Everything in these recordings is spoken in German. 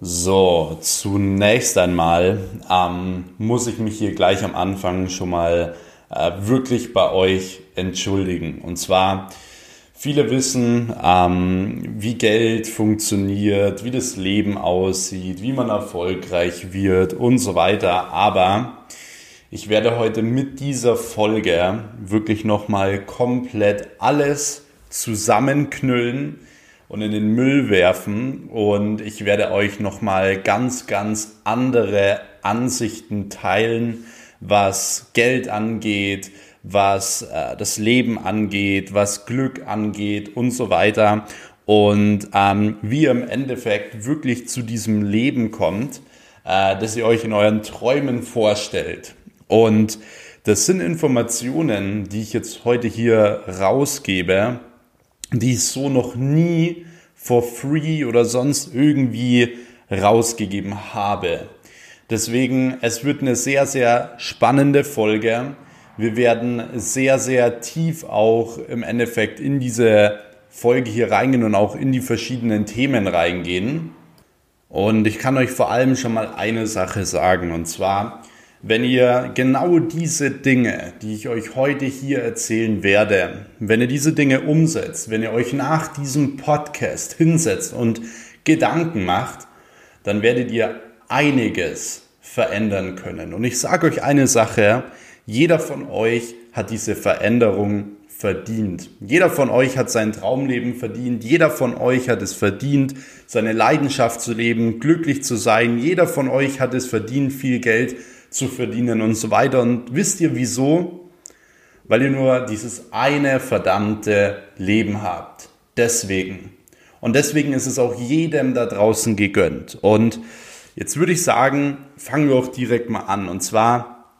So, zunächst einmal ähm, muss ich mich hier gleich am Anfang schon mal äh, wirklich bei euch entschuldigen. Und zwar, viele wissen, ähm, wie Geld funktioniert, wie das Leben aussieht, wie man erfolgreich wird und so weiter. Aber ich werde heute mit dieser Folge wirklich nochmal komplett alles zusammenknüllen und in den Müll werfen. Und ich werde euch nochmal ganz, ganz andere Ansichten teilen, was Geld angeht, was äh, das Leben angeht, was Glück angeht und so weiter. Und ähm, wie ihr im Endeffekt wirklich zu diesem Leben kommt, äh, das ihr euch in euren Träumen vorstellt. Und das sind Informationen, die ich jetzt heute hier rausgebe, die ich so noch nie for free oder sonst irgendwie rausgegeben habe. Deswegen, es wird eine sehr, sehr spannende Folge. Wir werden sehr, sehr tief auch im Endeffekt in diese Folge hier reingehen und auch in die verschiedenen Themen reingehen. Und ich kann euch vor allem schon mal eine Sache sagen, und zwar, wenn ihr genau diese Dinge, die ich euch heute hier erzählen werde, wenn ihr diese Dinge umsetzt, wenn ihr euch nach diesem Podcast hinsetzt und Gedanken macht, dann werdet ihr einiges verändern können. Und ich sage euch eine Sache, jeder von euch hat diese Veränderung verdient. Jeder von euch hat sein Traumleben verdient. Jeder von euch hat es verdient, seine Leidenschaft zu leben, glücklich zu sein. Jeder von euch hat es verdient, viel Geld zu verdienen und so weiter. Und wisst ihr wieso? Weil ihr nur dieses eine verdammte Leben habt. Deswegen. Und deswegen ist es auch jedem da draußen gegönnt. Und jetzt würde ich sagen, fangen wir auch direkt mal an. Und zwar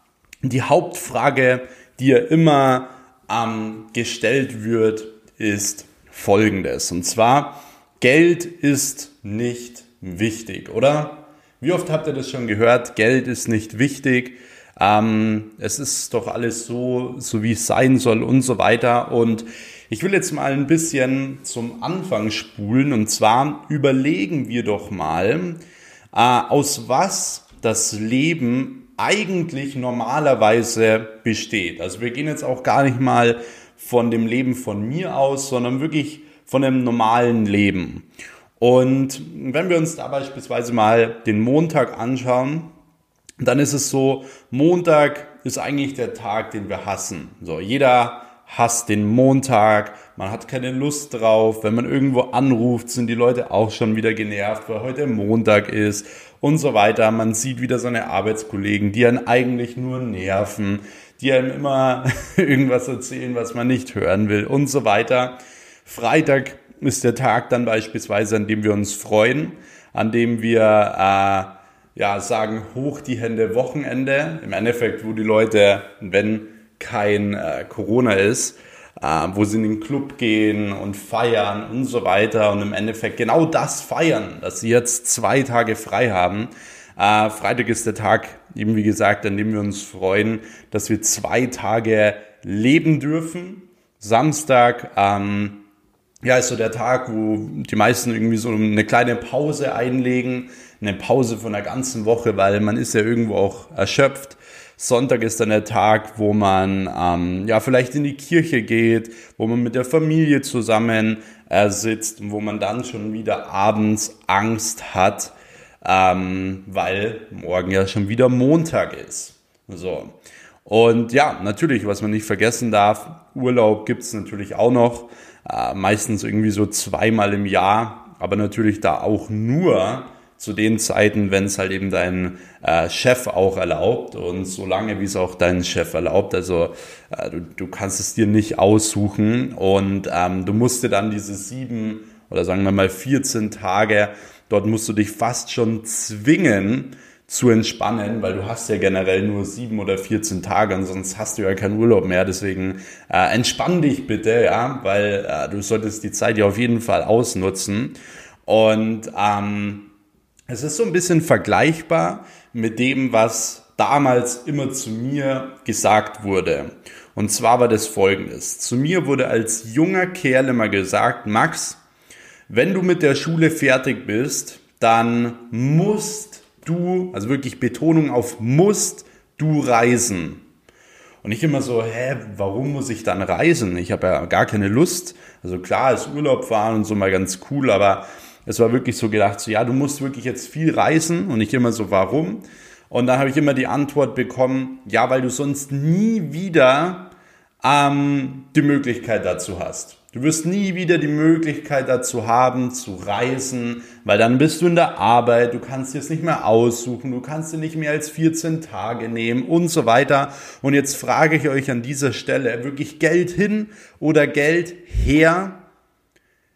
die Hauptfrage, die ja immer ähm, gestellt wird, ist folgendes. Und zwar, Geld ist nicht wichtig, oder? Wie oft habt ihr das schon gehört? Geld ist nicht wichtig. Ähm, es ist doch alles so, so wie es sein soll und so weiter. Und ich will jetzt mal ein bisschen zum Anfang spulen. Und zwar überlegen wir doch mal, äh, aus was das Leben eigentlich normalerweise besteht. Also wir gehen jetzt auch gar nicht mal von dem Leben von mir aus, sondern wirklich von einem normalen Leben. Und wenn wir uns da beispielsweise mal den Montag anschauen, dann ist es so, Montag ist eigentlich der Tag, den wir hassen. So, jeder hasst den Montag, man hat keine Lust drauf. Wenn man irgendwo anruft, sind die Leute auch schon wieder genervt, weil heute Montag ist und so weiter. Man sieht wieder seine Arbeitskollegen, die einen eigentlich nur nerven, die einem immer irgendwas erzählen, was man nicht hören will und so weiter. Freitag ist der Tag dann beispielsweise, an dem wir uns freuen, an dem wir äh, ja, sagen, hoch die Hände Wochenende. Im Endeffekt, wo die Leute, wenn kein äh, Corona ist, äh, wo sie in den Club gehen und feiern und so weiter und im Endeffekt genau das feiern, dass sie jetzt zwei Tage frei haben. Äh, Freitag ist der Tag, eben wie gesagt, an dem wir uns freuen, dass wir zwei Tage leben dürfen. Samstag ähm, ja, ist so der Tag, wo die meisten irgendwie so eine kleine Pause einlegen, eine Pause von der ganzen Woche, weil man ist ja irgendwo auch erschöpft. Sonntag ist dann der Tag, wo man ähm, ja vielleicht in die Kirche geht, wo man mit der Familie zusammen äh, sitzt und wo man dann schon wieder abends Angst hat, ähm, weil morgen ja schon wieder Montag ist. So. Und ja, natürlich, was man nicht vergessen darf, Urlaub gibt's natürlich auch noch äh, meistens irgendwie so zweimal im Jahr, aber natürlich da auch nur zu den Zeiten, wenn es halt eben dein äh, Chef auch erlaubt und so lange, wie es auch dein Chef erlaubt. Also äh, du, du kannst es dir nicht aussuchen und ähm, du musst dir dann diese sieben oder sagen wir mal 14 Tage, dort musst du dich fast schon zwingen, zu entspannen, weil du hast ja generell nur sieben oder 14 Tage und sonst hast du ja keinen Urlaub mehr. Deswegen äh, entspann dich bitte, ja, weil äh, du solltest die Zeit ja auf jeden Fall ausnutzen. Und ähm, es ist so ein bisschen vergleichbar mit dem, was damals immer zu mir gesagt wurde. Und zwar war das folgendes. Zu mir wurde als junger Kerl immer gesagt, Max, wenn du mit der Schule fertig bist, dann musst du, also wirklich Betonung auf musst du reisen. Und ich immer so, hä, warum muss ich dann reisen? Ich habe ja gar keine Lust. Also klar, ist Urlaub fahren und so mal ganz cool, aber es war wirklich so gedacht, so ja, du musst wirklich jetzt viel reisen und ich immer so, warum? Und dann habe ich immer die Antwort bekommen, ja, weil du sonst nie wieder ähm, die Möglichkeit dazu hast. Du wirst nie wieder die Möglichkeit dazu haben, zu reisen, weil dann bist du in der Arbeit, du kannst dir es nicht mehr aussuchen, du kannst dir nicht mehr als 14 Tage nehmen und so weiter. Und jetzt frage ich euch an dieser Stelle, wirklich Geld hin oder Geld her?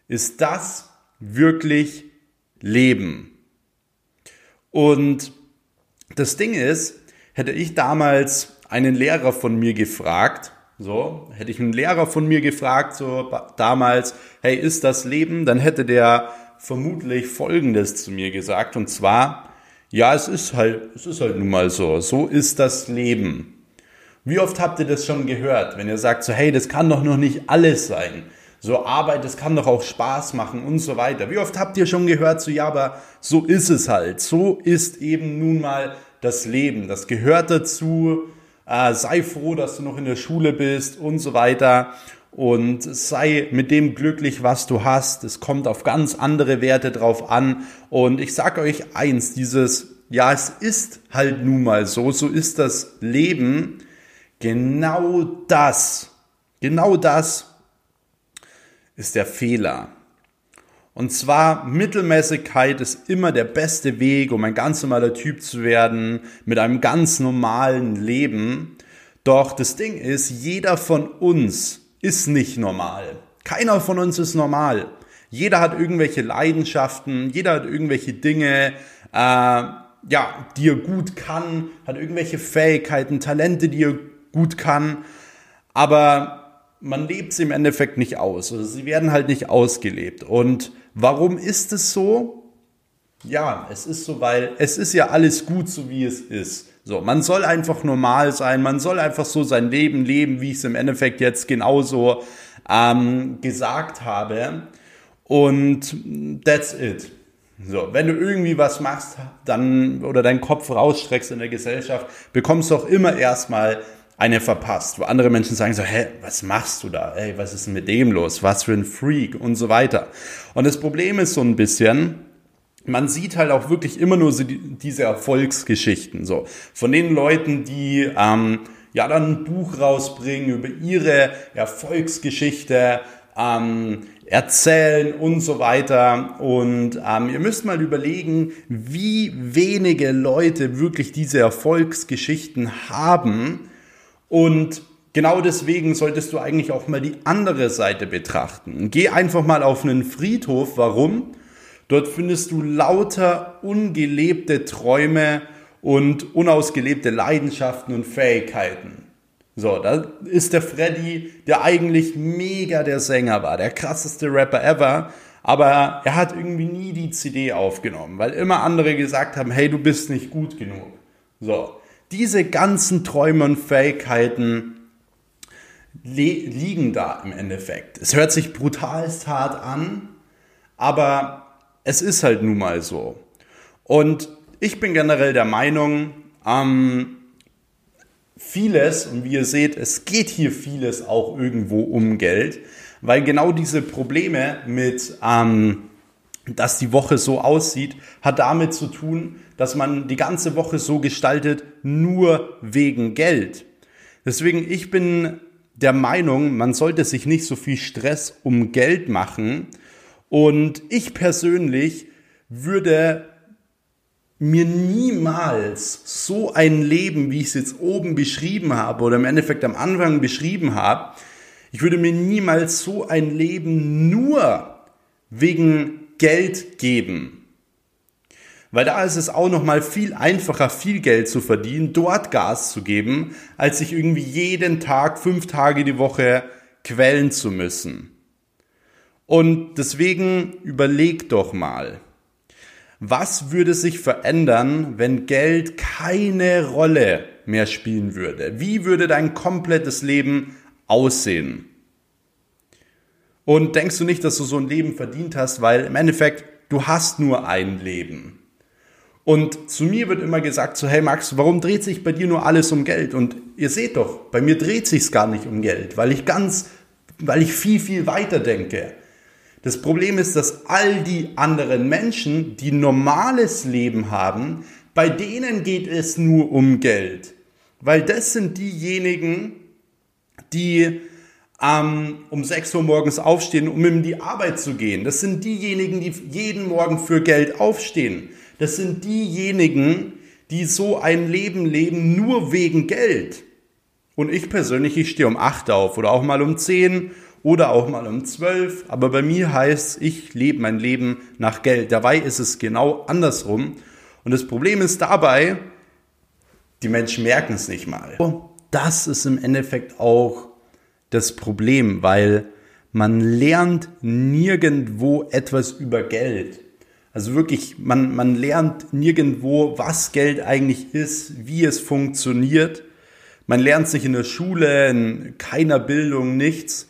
Ist das wirklich Leben? Und das Ding ist, hätte ich damals einen Lehrer von mir gefragt, so, hätte ich einen Lehrer von mir gefragt, so damals, hey, ist das Leben? Dann hätte der vermutlich Folgendes zu mir gesagt, und zwar, ja, es ist halt, es ist halt nun mal so, so ist das Leben. Wie oft habt ihr das schon gehört, wenn ihr sagt so, hey, das kann doch noch nicht alles sein. So Arbeit, das kann doch auch Spaß machen und so weiter. Wie oft habt ihr schon gehört, so ja, aber so ist es halt. So ist eben nun mal das Leben. Das gehört dazu äh, sei froh, dass du noch in der Schule bist und so weiter und sei mit dem glücklich, was du hast. Es kommt auf ganz andere Werte drauf an und ich sage euch eins, dieses, ja, es ist halt nun mal so, so ist das Leben, genau das, genau das ist der Fehler. Und zwar Mittelmäßigkeit ist immer der beste Weg, um ein ganz normaler Typ zu werden, mit einem ganz normalen Leben. Doch das Ding ist, jeder von uns ist nicht normal. Keiner von uns ist normal. Jeder hat irgendwelche Leidenschaften, jeder hat irgendwelche Dinge, äh, ja, die er gut kann, hat irgendwelche Fähigkeiten, Talente, die er gut kann. Aber man lebt sie im Endeffekt nicht aus oder sie werden halt nicht ausgelebt. Und warum ist es so? Ja, es ist so, weil es ist ja alles gut, so wie es ist. So, man soll einfach normal sein, man soll einfach so sein Leben leben, wie ich es im Endeffekt jetzt genauso ähm, gesagt habe. Und that's it. So, wenn du irgendwie was machst, dann oder deinen Kopf rausstreckst in der Gesellschaft, bekommst du auch immer erstmal eine verpasst, wo andere Menschen sagen so, hä, was machst du da? Ey, was ist denn mit dem los? Was für ein Freak und so weiter. Und das Problem ist so ein bisschen, man sieht halt auch wirklich immer nur so die, diese Erfolgsgeschichten, so von den Leuten, die ähm, ja dann ein Buch rausbringen über ihre Erfolgsgeschichte, ähm, erzählen und so weiter. Und ähm, ihr müsst mal überlegen, wie wenige Leute wirklich diese Erfolgsgeschichten haben und genau deswegen solltest du eigentlich auch mal die andere Seite betrachten. Geh einfach mal auf einen Friedhof. Warum? Dort findest du lauter ungelebte Träume und unausgelebte Leidenschaften und Fähigkeiten. So, da ist der Freddy, der eigentlich mega der Sänger war, der krasseste Rapper ever, aber er hat irgendwie nie die CD aufgenommen, weil immer andere gesagt haben, hey, du bist nicht gut genug. So, diese ganzen Träume und Fähigkeiten liegen da im Endeffekt. Es hört sich brutalst hart an, aber es ist halt nun mal so. Und ich bin generell der Meinung, ähm, vieles, und wie ihr seht, es geht hier vieles auch irgendwo um Geld, weil genau diese Probleme mit, ähm, dass die Woche so aussieht, hat damit zu tun, dass man die ganze Woche so gestaltet, nur wegen Geld. Deswegen, ich bin der Meinung, man sollte sich nicht so viel Stress um Geld machen. Und ich persönlich würde mir niemals so ein Leben, wie ich es jetzt oben beschrieben habe oder im Endeffekt am Anfang beschrieben habe, ich würde mir niemals so ein Leben nur wegen Geld geben. Weil da ist es auch noch mal viel einfacher, viel Geld zu verdienen, dort Gas zu geben, als sich irgendwie jeden Tag, fünf Tage die Woche quälen zu müssen. Und deswegen überleg doch mal, was würde sich verändern, wenn Geld keine Rolle mehr spielen würde? Wie würde dein komplettes Leben aussehen? Und denkst du nicht, dass du so ein Leben verdient hast, weil im Endeffekt du hast nur ein Leben. Und zu mir wird immer gesagt, so, hey Max, warum dreht sich bei dir nur alles um Geld? Und ihr seht doch, bei mir dreht sich's gar nicht um Geld, weil ich ganz, weil ich viel, viel weiter denke. Das Problem ist, dass all die anderen Menschen, die normales Leben haben, bei denen geht es nur um Geld. Weil das sind diejenigen, die ähm, um 6 Uhr morgens aufstehen, um in die Arbeit zu gehen. Das sind diejenigen, die jeden Morgen für Geld aufstehen. Das sind diejenigen, die so ein Leben leben nur wegen Geld. Und ich persönlich, ich stehe um 8 auf oder auch mal um 10 oder auch mal um 12. Aber bei mir heißt, ich lebe mein Leben nach Geld. Dabei ist es genau andersrum. Und das Problem ist dabei, die Menschen merken es nicht mal. Das ist im Endeffekt auch das Problem, weil man lernt nirgendwo etwas über Geld. Also wirklich, man, man lernt nirgendwo, was Geld eigentlich ist, wie es funktioniert. Man lernt sich in der Schule, in keiner Bildung, nichts.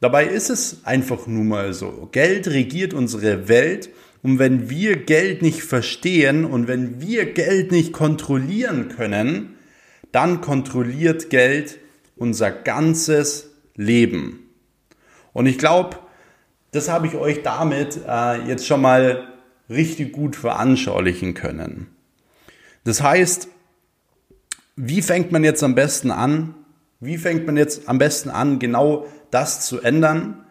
Dabei ist es einfach nun mal so. Geld regiert unsere Welt und wenn wir Geld nicht verstehen und wenn wir Geld nicht kontrollieren können, dann kontrolliert Geld unser ganzes Leben. Und ich glaube, das habe ich euch damit äh, jetzt schon mal richtig gut veranschaulichen können. Das heißt, wie fängt man jetzt am besten an? Wie fängt man jetzt am besten an, genau das zu ändern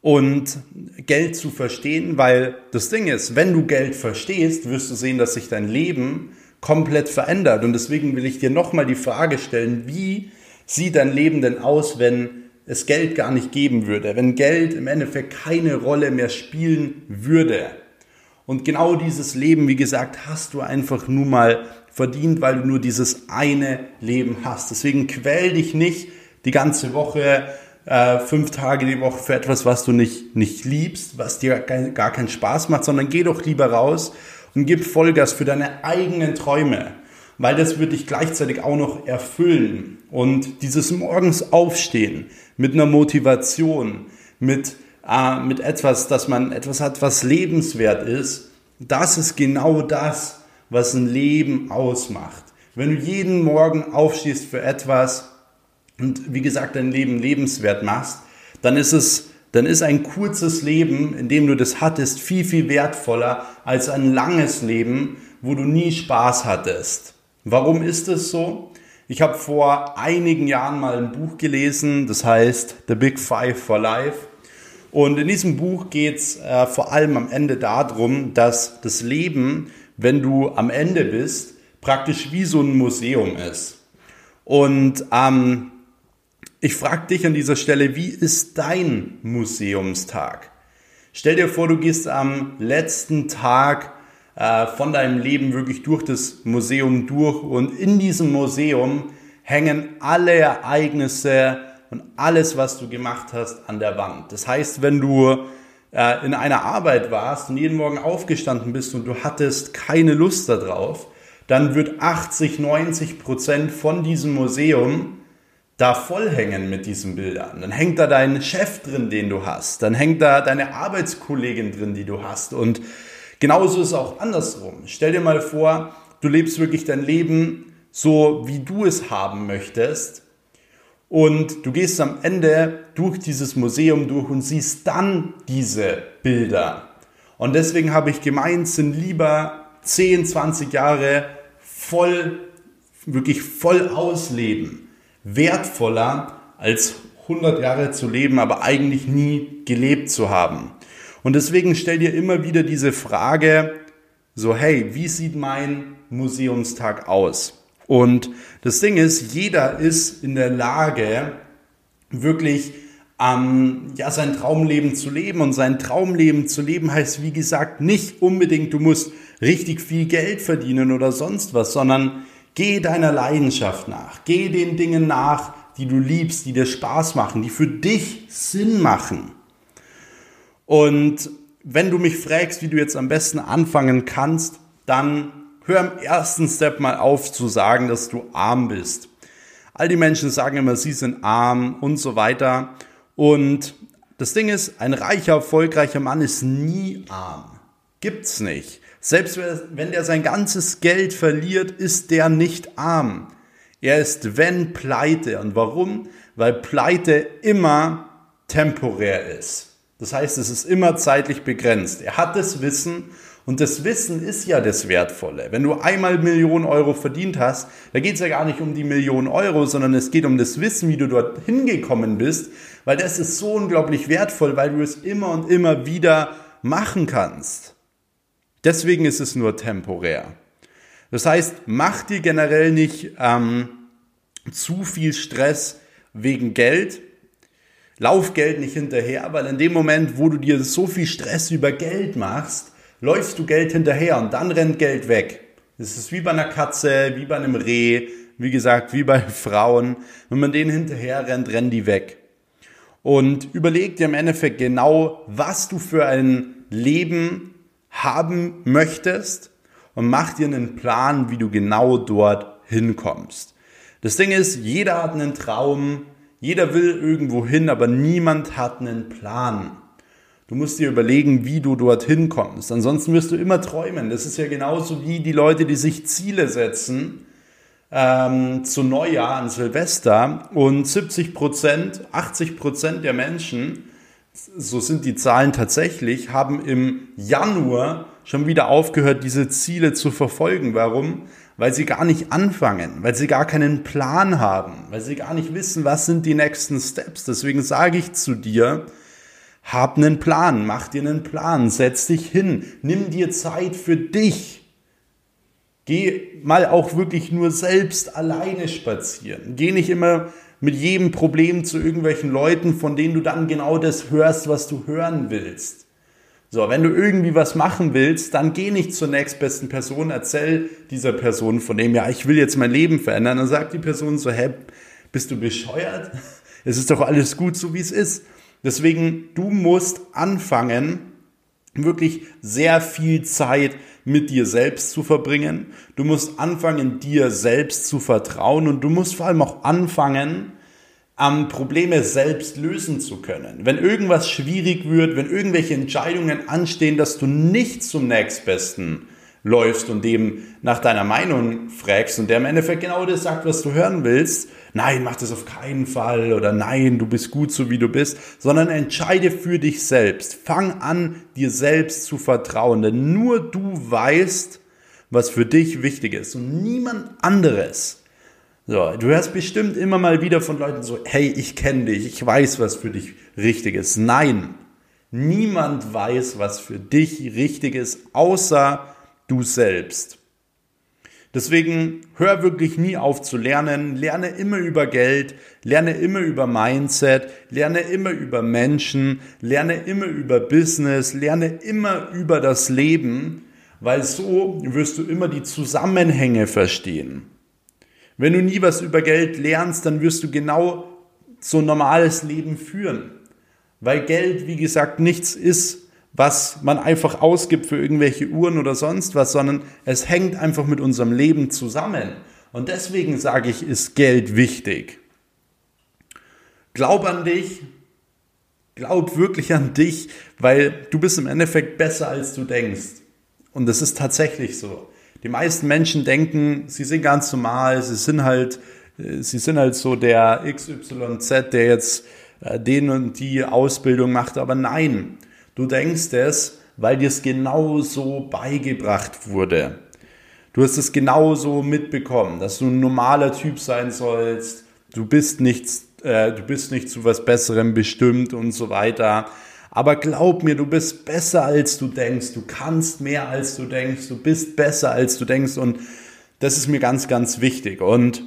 und Geld zu verstehen? Weil das Ding ist, wenn du Geld verstehst, wirst du sehen, dass sich dein Leben komplett verändert. Und deswegen will ich dir nochmal die Frage stellen, wie sieht dein Leben denn aus, wenn es Geld gar nicht geben würde, wenn Geld im Endeffekt keine Rolle mehr spielen würde. Und genau dieses Leben, wie gesagt, hast du einfach nur mal verdient, weil du nur dieses eine Leben hast. Deswegen quäl dich nicht die ganze Woche, äh, fünf Tage die Woche für etwas, was du nicht, nicht liebst, was dir gar keinen Spaß macht, sondern geh doch lieber raus und gib Vollgas für deine eigenen Träume weil das wird dich gleichzeitig auch noch erfüllen. Und dieses morgens aufstehen mit einer Motivation, mit, äh, mit etwas, dass man etwas hat, was lebenswert ist, das ist genau das, was ein Leben ausmacht. Wenn du jeden Morgen aufstehst für etwas und wie gesagt dein Leben lebenswert machst, dann ist es dann ist ein kurzes Leben, in dem du das hattest, viel, viel wertvoller als ein langes Leben, wo du nie Spaß hattest. Warum ist es so? Ich habe vor einigen Jahren mal ein Buch gelesen, das heißt The Big Five for Life. Und in diesem Buch geht es äh, vor allem am Ende darum, dass das Leben, wenn du am Ende bist, praktisch wie so ein Museum ist. Und ähm, ich frage dich an dieser Stelle, wie ist dein Museumstag? Stell dir vor, du gehst am letzten Tag äh, von deinem Leben wirklich durch das Museum durch und in diesem Museum hängen alle Ereignisse und alles, was du gemacht hast, an der Wand. Das heißt, wenn du äh, in einer Arbeit warst und jeden Morgen aufgestanden bist und du hattest keine Lust darauf, dann wird 80, 90 Prozent von diesem Museum da vollhängen mit diesen Bildern. Dann hängt da dein Chef drin, den du hast. Dann hängt da deine Arbeitskollegin drin, die du hast. Und Genauso ist es auch andersrum. Stell dir mal vor, du lebst wirklich dein Leben so, wie du es haben möchtest. Und du gehst am Ende durch dieses Museum durch und siehst dann diese Bilder. Und deswegen habe ich gemeint, sind lieber 10, 20 Jahre voll, wirklich voll ausleben, wertvoller als 100 Jahre zu leben, aber eigentlich nie gelebt zu haben. Und deswegen stell dir immer wieder diese Frage, so hey, wie sieht mein Museumstag aus? Und das Ding ist, jeder ist in der Lage, wirklich ähm, ja, sein Traumleben zu leben. Und sein Traumleben zu leben heißt, wie gesagt, nicht unbedingt, du musst richtig viel Geld verdienen oder sonst was, sondern geh deiner Leidenschaft nach. Geh den Dingen nach, die du liebst, die dir Spaß machen, die für dich Sinn machen. Und wenn du mich fragst, wie du jetzt am besten anfangen kannst, dann hör im ersten Step mal auf zu sagen, dass du arm bist. All die Menschen sagen immer, sie sind arm und so weiter. Und das Ding ist, ein reicher, erfolgreicher Mann ist nie arm. Gibt's nicht. Selbst wenn der sein ganzes Geld verliert, ist der nicht arm. Er ist wenn pleite. Und warum? Weil pleite immer temporär ist. Das heißt, es ist immer zeitlich begrenzt. Er hat das Wissen und das Wissen ist ja das Wertvolle. Wenn du einmal Millionen Euro verdient hast, da geht es ja gar nicht um die Millionen Euro, sondern es geht um das Wissen, wie du dort hingekommen bist, weil das ist so unglaublich wertvoll, weil du es immer und immer wieder machen kannst. Deswegen ist es nur temporär. Das heißt, mach dir generell nicht ähm, zu viel Stress wegen Geld. Lauf Geld nicht hinterher, weil in dem Moment, wo du dir so viel Stress über Geld machst, läufst du Geld hinterher und dann rennt Geld weg. Das ist wie bei einer Katze, wie bei einem Reh, wie gesagt, wie bei Frauen. Wenn man denen hinterher rennt, rennen die weg. Und überleg dir im Endeffekt genau, was du für ein Leben haben möchtest und mach dir einen Plan, wie du genau dort hinkommst. Das Ding ist, jeder hat einen Traum, jeder will irgendwo hin, aber niemand hat einen Plan. Du musst dir überlegen, wie du dorthin kommst. Ansonsten wirst du immer träumen. Das ist ja genauso wie die Leute, die sich Ziele setzen ähm, zu Neujahr an Silvester und 70 Prozent, 80 Prozent der Menschen so sind die Zahlen tatsächlich, haben im Januar schon wieder aufgehört, diese Ziele zu verfolgen. Warum? Weil sie gar nicht anfangen, weil sie gar keinen Plan haben, weil sie gar nicht wissen, was sind die nächsten Steps. Deswegen sage ich zu dir, hab einen Plan, mach dir einen Plan, setz dich hin, nimm dir Zeit für dich. Geh mal auch wirklich nur selbst alleine spazieren. Geh nicht immer mit jedem Problem zu irgendwelchen Leuten, von denen du dann genau das hörst, was du hören willst. So, wenn du irgendwie was machen willst, dann geh nicht zur nächstbesten Person, erzähl dieser Person von dem, ja, ich will jetzt mein Leben verändern. Dann sagt die Person so, hä, bist du bescheuert? Es ist doch alles gut, so wie es ist. Deswegen, du musst anfangen, wirklich sehr viel Zeit mit dir selbst zu verbringen. Du musst anfangen, dir selbst zu vertrauen und du musst vor allem auch anfangen, am Probleme selbst lösen zu können. Wenn irgendwas schwierig wird, wenn irgendwelche Entscheidungen anstehen, dass du nicht zum nächstbesten läufst und dem nach deiner Meinung fragst und der im Endeffekt genau das sagt, was du hören willst, nein, mach das auf keinen Fall oder nein, du bist gut so wie du bist, sondern entscheide für dich selbst. Fang an, dir selbst zu vertrauen, denn nur du weißt, was für dich wichtig ist und niemand anderes. So, du hörst bestimmt immer mal wieder von Leuten so, hey, ich kenne dich, ich weiß, was für dich richtig ist. Nein, niemand weiß, was für dich richtig ist, außer du selbst. Deswegen hör wirklich nie auf zu lernen, lerne immer über Geld, lerne immer über Mindset, lerne immer über Menschen, lerne immer über Business, lerne immer über das Leben, weil so wirst du immer die Zusammenhänge verstehen. Wenn du nie was über Geld lernst, dann wirst du genau so ein normales Leben führen, weil Geld, wie gesagt, nichts ist, was man einfach ausgibt für irgendwelche Uhren oder sonst was, sondern es hängt einfach mit unserem Leben zusammen. Und deswegen sage ich, ist Geld wichtig. Glaub an dich, glaub wirklich an dich, weil du bist im Endeffekt besser, als du denkst. Und das ist tatsächlich so. Die meisten Menschen denken, sie sind ganz normal, sie sind halt, äh, sie sind halt so der XYZ, der jetzt äh, den und die Ausbildung macht, aber nein, Du denkst es, weil dir es genauso beigebracht wurde. Du hast es genauso mitbekommen, dass du ein normaler Typ sein sollst. Du bist nichts, äh, du bist nicht zu was Besserem bestimmt und so weiter. Aber glaub mir, du bist besser als du denkst. Du kannst mehr als du denkst. Du bist besser als du denkst. Und das ist mir ganz, ganz wichtig. Und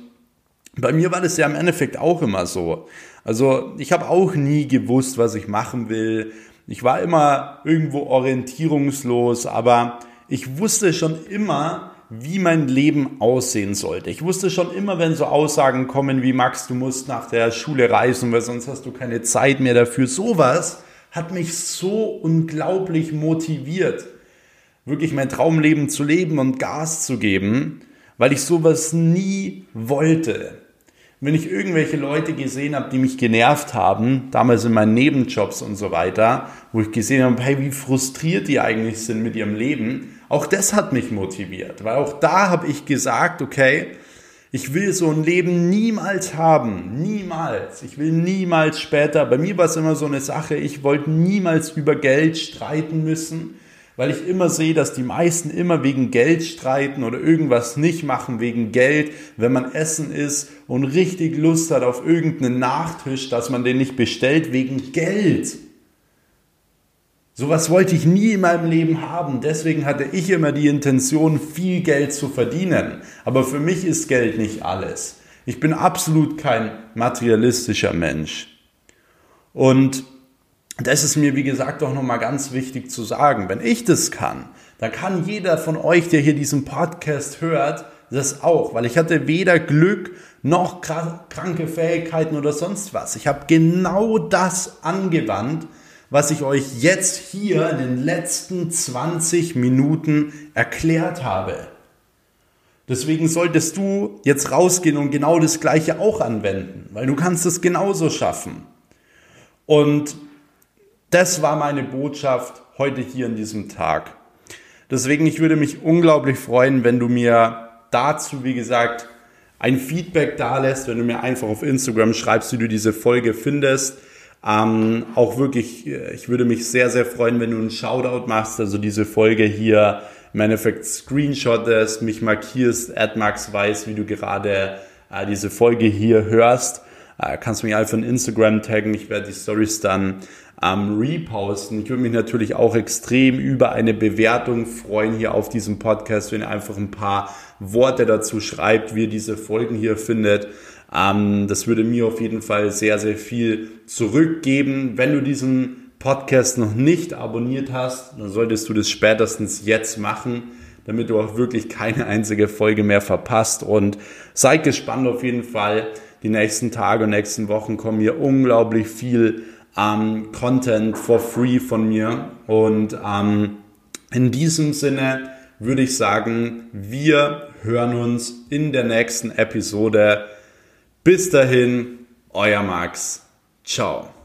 bei mir war das ja im Endeffekt auch immer so. Also ich habe auch nie gewusst, was ich machen will. Ich war immer irgendwo orientierungslos, aber ich wusste schon immer, wie mein Leben aussehen sollte. Ich wusste schon immer, wenn so Aussagen kommen wie Max, du musst nach der Schule reisen, weil sonst hast du keine Zeit mehr dafür. Sowas hat mich so unglaublich motiviert, wirklich mein Traumleben zu leben und Gas zu geben, weil ich sowas nie wollte. Wenn ich irgendwelche Leute gesehen habe, die mich genervt haben, damals in meinen Nebenjobs und so weiter, wo ich gesehen habe, hey, wie frustriert die eigentlich sind mit ihrem Leben, auch das hat mich motiviert, weil auch da habe ich gesagt, okay, ich will so ein Leben niemals haben, niemals. Ich will niemals später, bei mir war es immer so eine Sache, ich wollte niemals über Geld streiten müssen weil ich immer sehe, dass die meisten immer wegen Geld streiten oder irgendwas nicht machen wegen Geld, wenn man essen isst und richtig Lust hat auf irgendeinen Nachtisch, dass man den nicht bestellt wegen Geld. Sowas wollte ich nie in meinem Leben haben. Deswegen hatte ich immer die Intention, viel Geld zu verdienen. Aber für mich ist Geld nicht alles. Ich bin absolut kein materialistischer Mensch. Und das ist mir, wie gesagt, auch nochmal ganz wichtig zu sagen. Wenn ich das kann, dann kann jeder von euch, der hier diesen Podcast hört, das auch, weil ich hatte weder Glück noch kranke Fähigkeiten oder sonst was. Ich habe genau das angewandt, was ich euch jetzt hier in den letzten 20 Minuten erklärt habe. Deswegen solltest du jetzt rausgehen und genau das Gleiche auch anwenden, weil du kannst es genauso schaffen. Und das war meine Botschaft heute hier in diesem Tag. Deswegen, ich würde mich unglaublich freuen, wenn du mir dazu, wie gesagt, ein Feedback da lässt, wenn du mir einfach auf Instagram schreibst, wie du diese Folge findest. Ähm, auch wirklich, äh, ich würde mich sehr, sehr freuen, wenn du einen Shoutout machst, also diese Folge hier im Endeffekt screenshottest, mich markierst, Max weiß, wie du gerade äh, diese Folge hier hörst. Äh, kannst mich einfach in Instagram taggen, ich werde die Stories dann ähm, reposten. Ich würde mich natürlich auch extrem über eine Bewertung freuen hier auf diesem Podcast, wenn ihr einfach ein paar Worte dazu schreibt, wie ihr diese Folgen hier findet. Ähm, das würde mir auf jeden Fall sehr, sehr viel zurückgeben. Wenn du diesen Podcast noch nicht abonniert hast, dann solltest du das spätestens jetzt machen, damit du auch wirklich keine einzige Folge mehr verpasst. Und seid gespannt auf jeden Fall. Die nächsten Tage und nächsten Wochen kommen hier unglaublich viel ähm, Content for free von mir. Und ähm, in diesem Sinne würde ich sagen, wir hören uns in der nächsten Episode. Bis dahin, euer Max. Ciao.